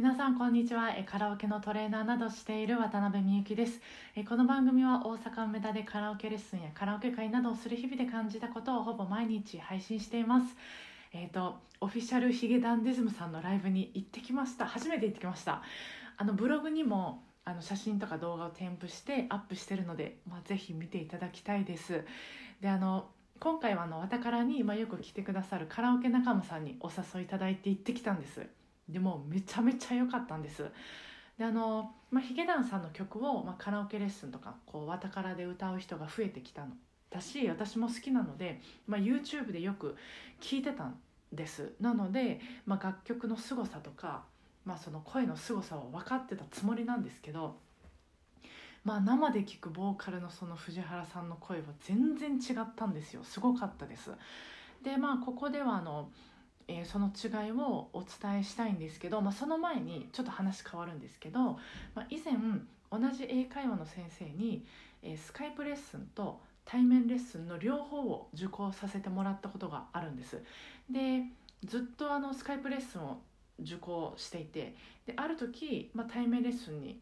皆さんこんにちは。えカラオケのトレーナーなどしている渡辺美幸です。えこの番組は大阪梅田でカラオケレッスンやカラオケ会などをする日々で感じたことをほぼ毎日配信しています。えっ、とオフィシャルヒゲダンディズムさんのライブに行ってきました。初めて行ってきました。あのブログにもあの写真とか動画を添付してアップしてるので、まあ、ぜひ見ていただきたいです。であの今回はあのわたからに、まあ、よく来てくださるカラオケ仲間さんにお誘いいただいて行ってきたんです。でもめちゃめちゃ良かったんです。であの、まあ、ヒゲダンさんの曲を、まあ、カラオケレッスンとかこうわたからで歌う人が増えてきたのだし私も好きなので、まあ、YouTube でよく聴いてたんです。なので、まあ、楽曲の凄さとか、まあ、その声の凄さを分かってたつもりなんですけど、まあ、生で聴くボーカルのその藤原さんの声は全然違ったんですよ。すごかったです。でまあここではあのえー、その違いをお伝えしたいんですけど、まあ、その前にちょっと話変わるんですけど、まあ、以前同じ英会話の先生に、えー、スカイプレッスンと対面レッスンの両方を受講させてもらったことがあるんです。でずっとあのスカイプレッスンを受講していてである時、まあ、対面レッスンに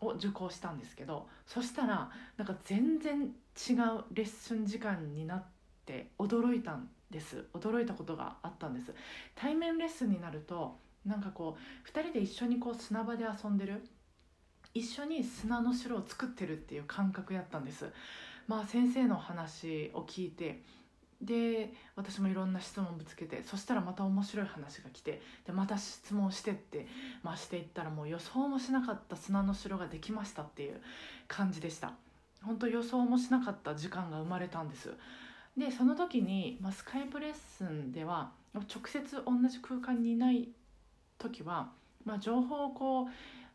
を受講したんですけどそしたらなんか全然違うレッスン時間になって驚いたんです。驚いたことがあったんです。対面レッスンになるとなんかこう2人で一緒にこう砂場で遊んでる。一緒に砂の城を作ってるっていう感覚やったんです。まあ先生の話を聞いてで私もいろんな質問ぶつけてそしたらまた面白い話が来てでまた質問してって、まあ、していったらもう予想もしなかった砂の城ができましたっていう感じでした。本当予想もしなかった時間が生まれたんです。でその時に、まあ、スカイプレッスンでは直接同じ空間にいない時は、まあ、情報をこう、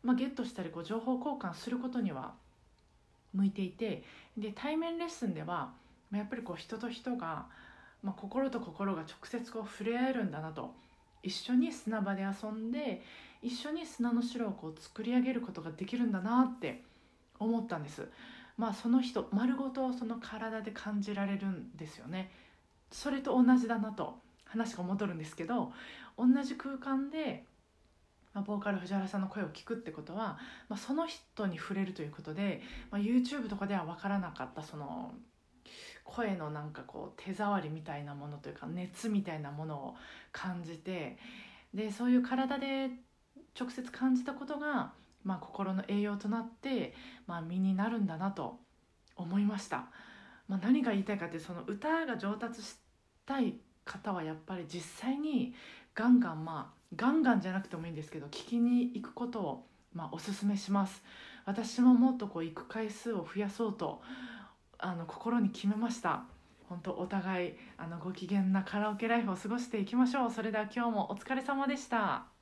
まあ、ゲットしたりこう情報交換することには向いていてで対面レッスンでは、まあ、やっぱりこう人と人が、まあ、心と心が直接こう触れ合えるんだなと一緒に砂場で遊んで一緒に砂の城をこう作り上げることができるんだなって思ったんです。まあ、その人丸ごとその体で感じられるんですよね。それと同じだなと話が戻るんですけど同じ空間で、まあ、ボーカル藤原さんの声を聞くってことは、まあ、その人に触れるということで、まあ、YouTube とかでは分からなかったその声のなんかこう手触りみたいなものというか熱みたいなものを感じてでそういう体で直接感じたことがまあ、心の栄養となって、まあ、身になるんだなと思いました、まあ、何が言いたいかってその歌が上達したい方はやっぱり実際にガンガンまあガンガンじゃなくてもいいんですけど聞きに行くことをまあおすすめします。私ももっとこう行く回数を増やそうとあの心に決めました。本当お互いあのご機嫌なカラオケライフを過ごしていきましょう。それでは今日もお疲れ様でした。